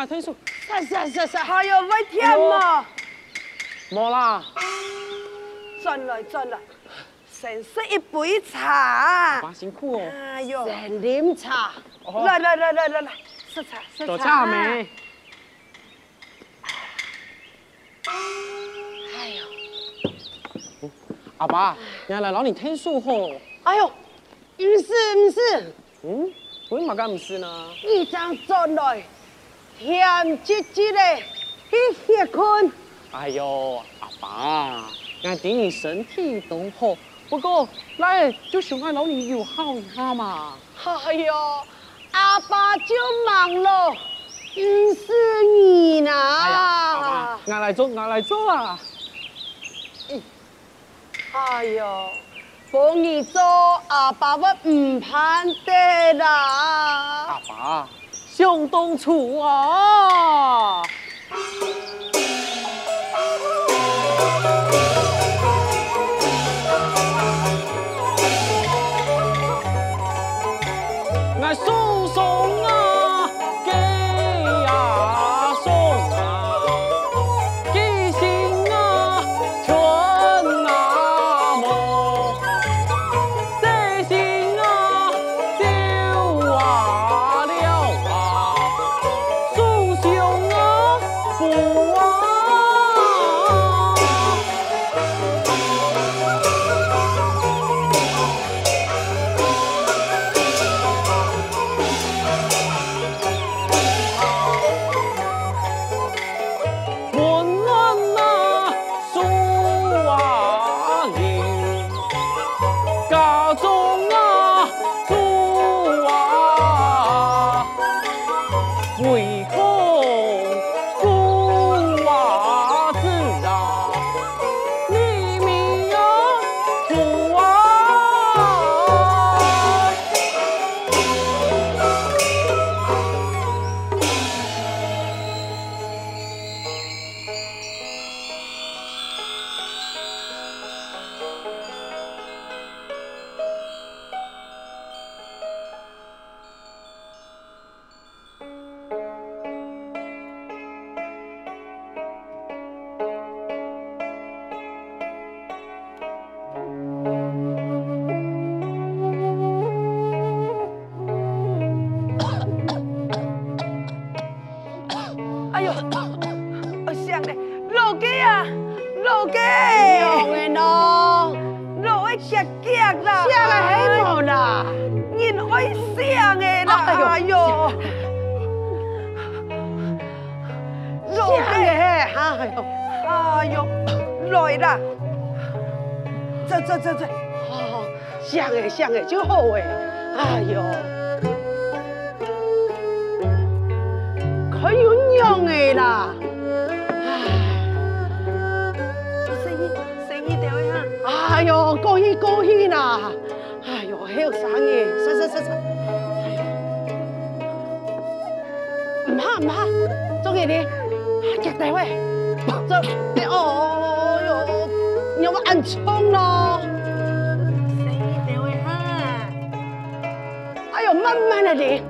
我退缩，我退缩！是是是是，还有危险吗？冇啦！转来转来，先喝一杯茶。爸辛苦哦！哎呦，先饮茶。来来来来来来，喝茶喝茶。多茶没？哎呦阿爸，原来老你听书吼。哎呦，不是不是。嗯，为嘛干不是呢？一张转来，甜滋滋的，去歇困。哎呦，阿爸，俺对你身体都好，不过来就想俺老人友好一下嘛。哎呦，阿爸就忙了，不是你呢。哎呀，阿爸，俺来做，俺来做啊。哎呦，帮你做阿爸我唔盼得啦。阿爸，向东出啊。走走走走，好，想诶想诶就好诶。哎呦，可有娘诶啦！哎，生意生意点样？哎呦，恭喜恭喜啦！哎呦，还有生意，走走走走。哎呦，唔怕唔怕，做嘅你，夹大位。走，哎哦哟，要不按冲咯？慢慢的饮，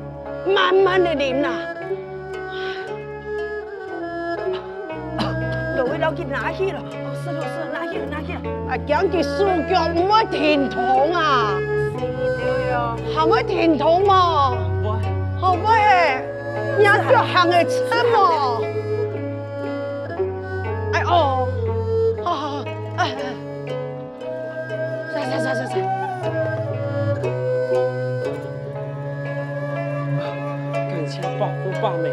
慢慢的饮呐。各位老去拿去了，哦，是了是了，拿去了拿去了。啊，讲句苏脚唔会停桶啊。生意点样？还会停桶嘛？会，好不会？你脚行的车嘛？哦，好好好，哎哎，感谢伯父伯妹，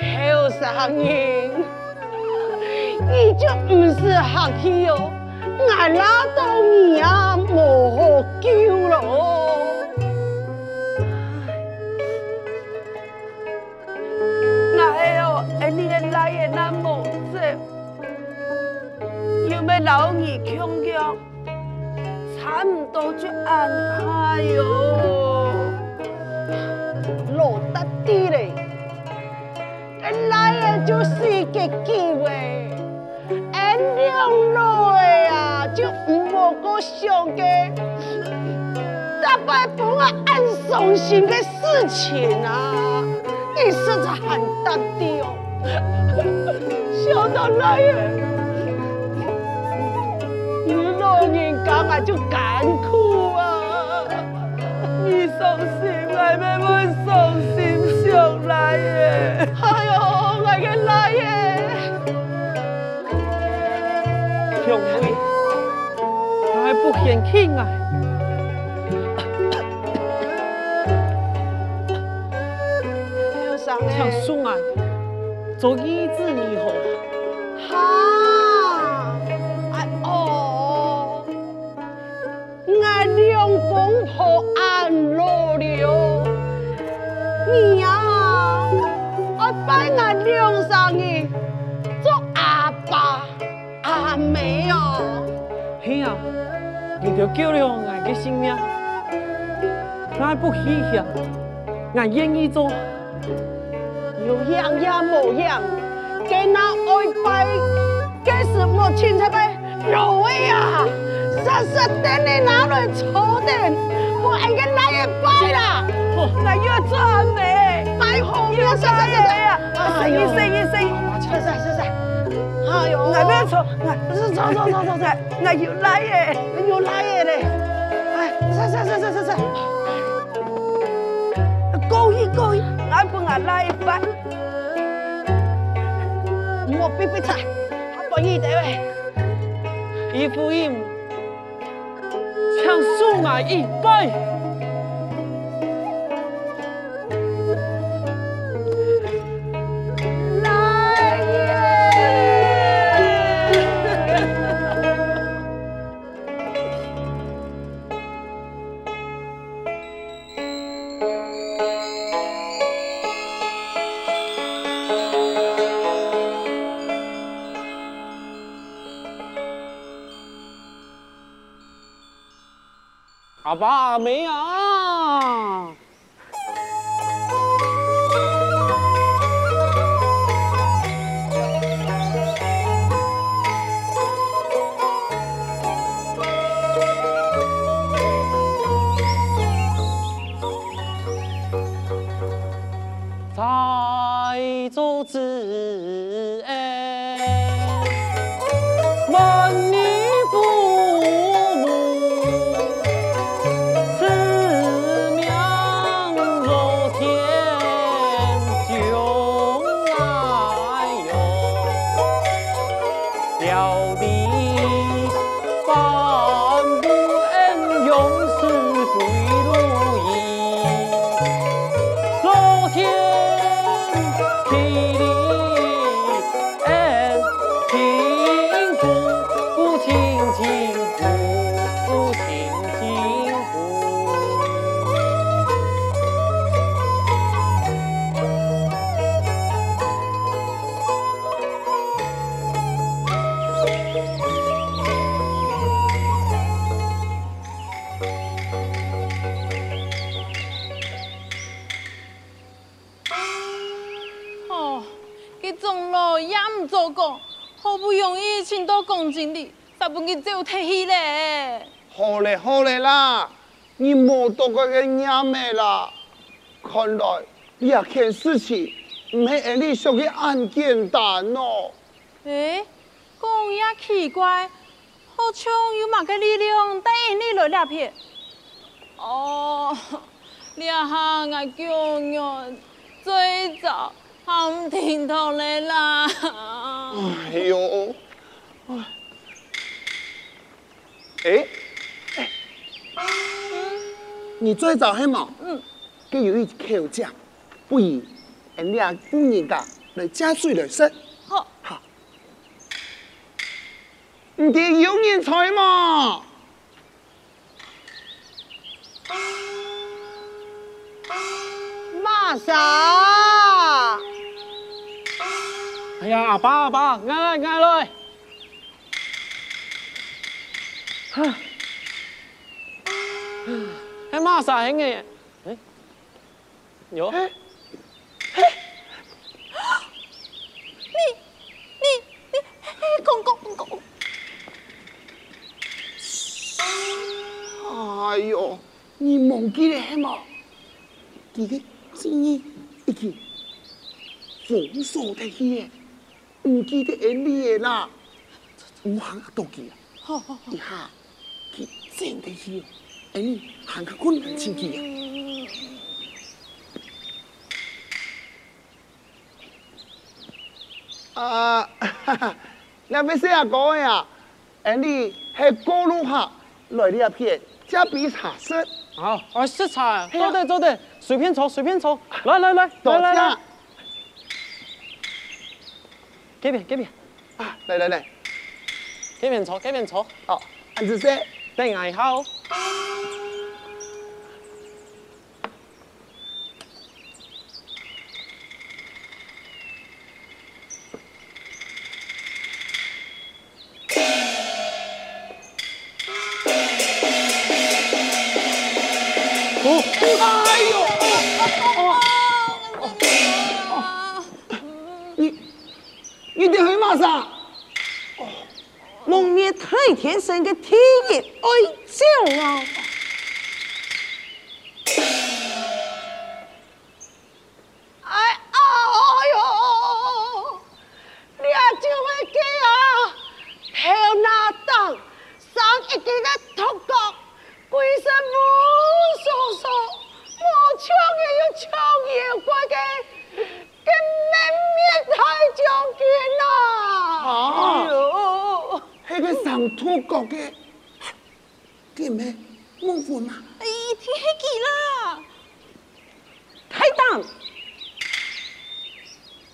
好声音，你就不是客气哦，俺拉到你啊，无好救咯。哎呦，哎你的来也那么这，有没有老二强强，差不多就安排哟。个机会，俺两来啊就唔好过想个，大伯不我安伤心的事情啊。你实在很大的哦，想到来也，你老人家啊就干哭啊。你伤心，我咪会伤心上来耶。哎呦，我嘅来耶！还不嫌弃啊？像孙啊，做医治你好。你就救了俺的性命，俺不稀罕，俺愿意做。有样也无样，给那爱拜，给什么亲戚拜？老魏啊，实实等你拿来抽的，我应该来也拜啦。哦，那要做阿妹，拜好了，实实实啊，生意生意生意，实实实实。哎呦，我要抽，我是抽抽抽抽抽，我又来耶，又来耶嘞。哎，实实实实实实。故意故意，俺不俺来拜。我必必菜，我不依得喂。一副音，像树啊一拜。 အဘအမင်းဟာ 佢种路也唔做过，好不容易请到公经理，才不佢走退去咧。好嘞好嘞啦，你莫多个个娘们啦。看来呢件事情唔系按你想的咁简单哦。诶，讲也奇怪，好像有某个力量带引你来这片。哦，你下我叫我最早喊听到你啦。哎呦，哎，哎，你最早系嘛？嗯，佢有一口讲，不如按你啊女人家来加水来食。好。好。唔得有人才嘛？马莎，哎呀，阿爸阿爸，嗌来嗌来。哈，哎马莎兄嘅，哎，哟，你你你，公公公公，哎呦，你忘记了嘛？记个生意一件丰收的嘢，唔记得恩利嘅啦，唔行多记啊！好好好一，下佢真的系，恩利行个困难千记啊！啊，哈哈，你咪写下讲呀？恩利系过路客来呢一片，加比茶色。好，我食茶，坐对坐对，随便坐随便坐，来来来来来来，这边这边，啊，来来来，这边坐这边坐，好，安子说，等下好。面太天神嘅天意爱照啊！系个上土角嘅，叫咩？蒙混嘛？哎，天黑记啦，太胆，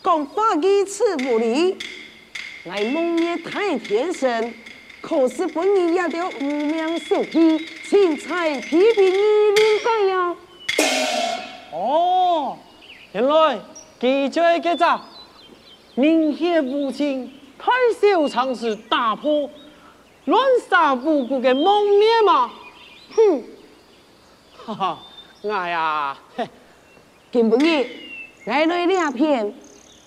讲话语词无理，来蒙面太天神，可是本人也得无名小气，钱财批评你。哦，原来记者嘅咋？明显无情，太少尝试打破乱杀无辜嘅蒙面嘛？哼，哈哈，哎呀，嘿，今本日来来两片，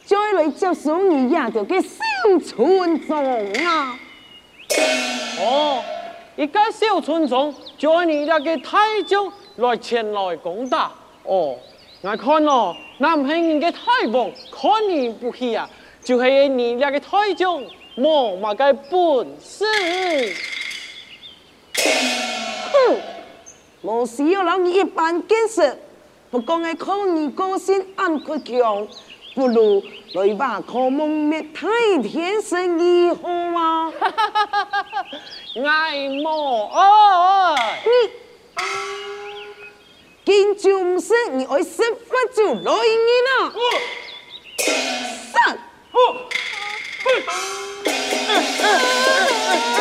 再来接受你也着嘅小村庄啊！哦，一个小村庄叫你那个太将来前来攻打。哦，我看咯，南庆人嘅太王看你不起啊，就系你那个太将冇嘛个本事。哼，冇需要让你一般见识，不过我靠你个性暗倔强，不如来吧，靠蒙灭太天神以后啊！爱莫哦，你今朝唔识，你爱识法就来人啊！散！回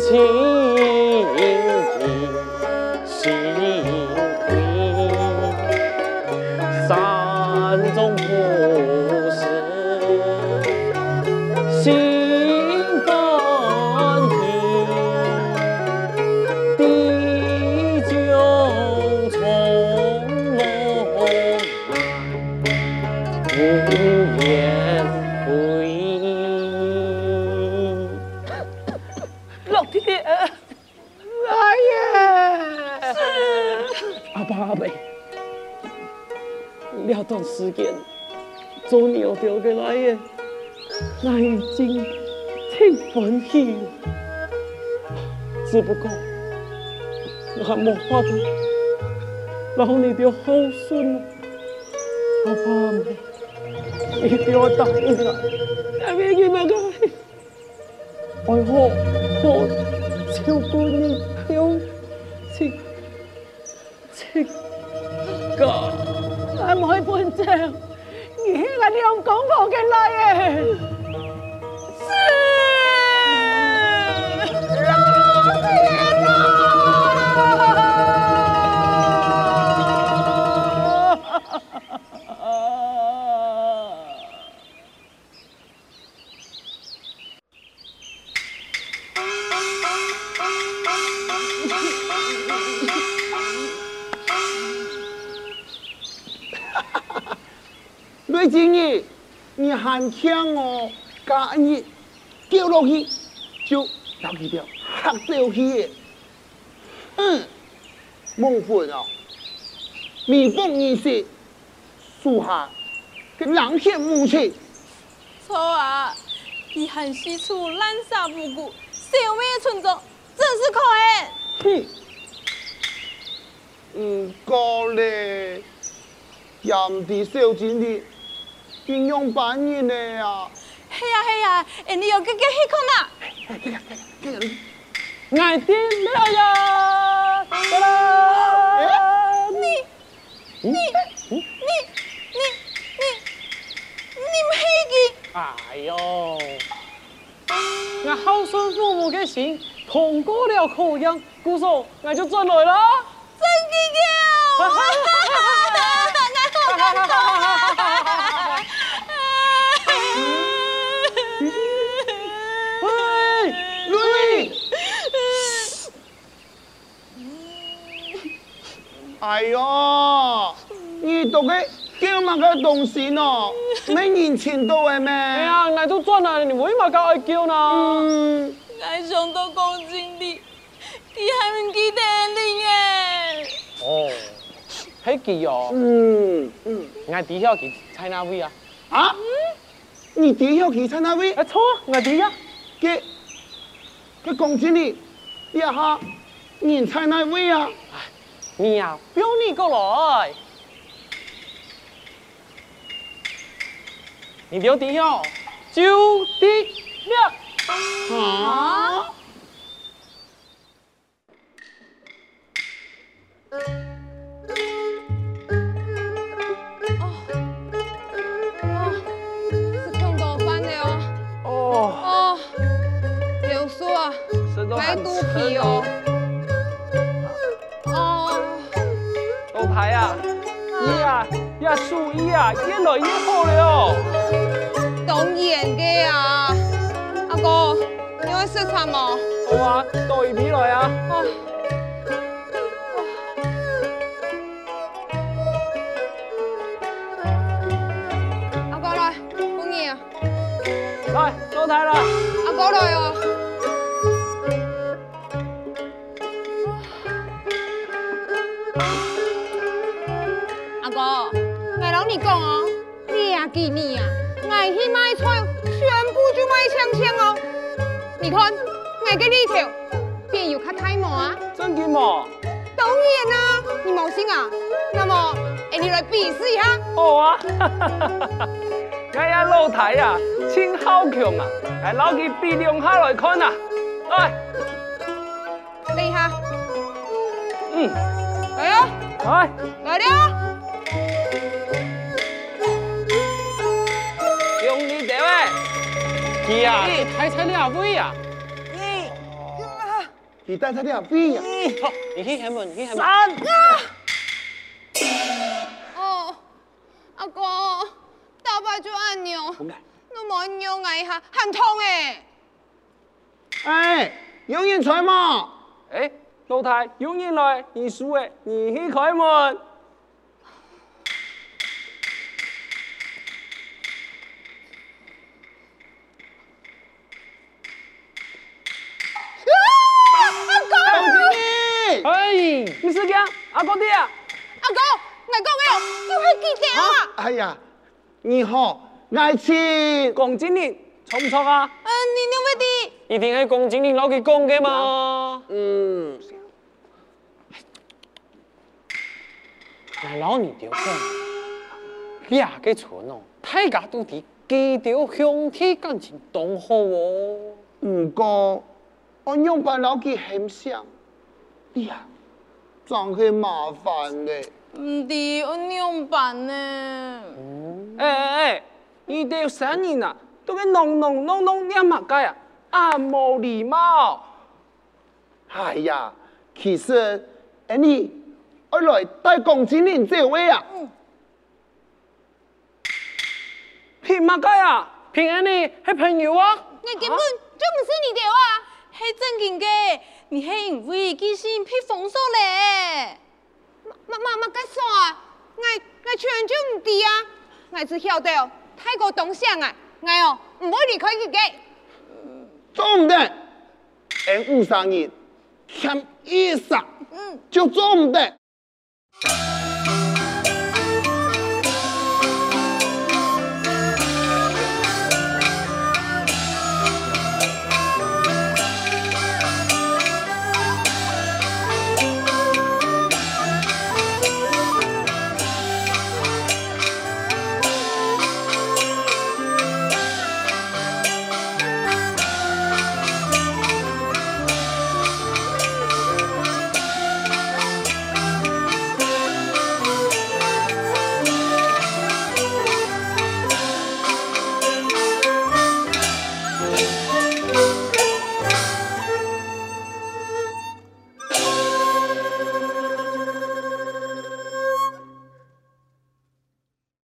情。时间做牛掉嘅来嘅，我已经挺欢喜了。只不过我还没法度让你哋孝顺了，阿爸阿妹，你哋要答应我，阿妹你们个，我好好照顾你有情情感。我唔去判账，而系我哋用讲我嘅来嘅。瑞金儿，你喊强我，假日叫落去就留佢条黑掉去。嗯，蒙混哦，弥补你是属下嘅冷血无情。错啊！他还四处滥杀无辜，消灭村庄，真是可恨。哼，唔过咧，任地小钱的应用反应咧啊！系啊系啊，人哋有个个气孔啊！爱的了呀！哒啦！你你你你你你唔系佢？哎呦，我孝顺父母嘅心通过了考验，故说我就转来了。真嘅嘅！哎呦，你读嘅叫乜嘅东西喏？没人情到嘅咩？哎呀，我都转来了，你为嘛咁爱叫呢？嗯，我想到讲真的，佢系唔记得你嘅。哦，系几哦，嗯嗯，我底下去猜哪位啊？啊？你底下去猜哪位？啊错，我底下。嘅嘅讲真的，一下你猜哪位啊？你呀，不用你过来，你留底下就地了。啊？是空多班的哦。哦，哦，刘叔啊，买肚皮哦。哦，你呀要注意啊，越来越好了。当然的啊，阿哥，你会食饭吗？好啊，到一边来啊。哦。阿哥来，欢迎啊！来。阿哥来哦。你讲哦，廿几年啊，我去卖菜，全部就卖香香哦。你看，我嘅呢条便有较大毛啊？真的吗？当然啊，你冇信啊？那么，哎，你来比试一下。好啊。我呀老太啊，真好强啊！嚟攞佢比量下来看啊。来，嚟下，嗯，来啊，来。来了。佢啊，睇睇你阿妹啊，你带他啲飞呀？好，你去开门，你去开门。哦，阿哥，大伯就按钮。你莫扭我一下，很痛诶。哎，有人在吗？哎，老太有人来，你输诶，你去开门。哎，你是讲阿哥啲啊？阿哥，我讲嘅又系记者啊！哎呀，你好，爱卿，龚经理错不错啊？嗯，你两位的，一定系龚经理老佢讲嘅嘛？嗯，我老你条讲，呀个村哦，大家都啲基调兄弟感情都好哦。唔过我用把老佢很想，哎呀，真系麻烦嘅。唔知我点办呢？哎哎哎，你哋有三人啊，都给弄弄弄弄两马街啊，啊冇礼貌。哎呀，其实，哎你，我来带龚经理这位啊。凭马街啊？凭安尼系朋友啊？你根本就唔是你条啊！系正经嘅，你系因为记性被封锁咧。乜乜乜个啥？我我全就唔知啊！爱只晓得哦，太过东向啊，爱哦唔会离开佢嘅。做唔得，俺五三人欠一杀，就做唔得。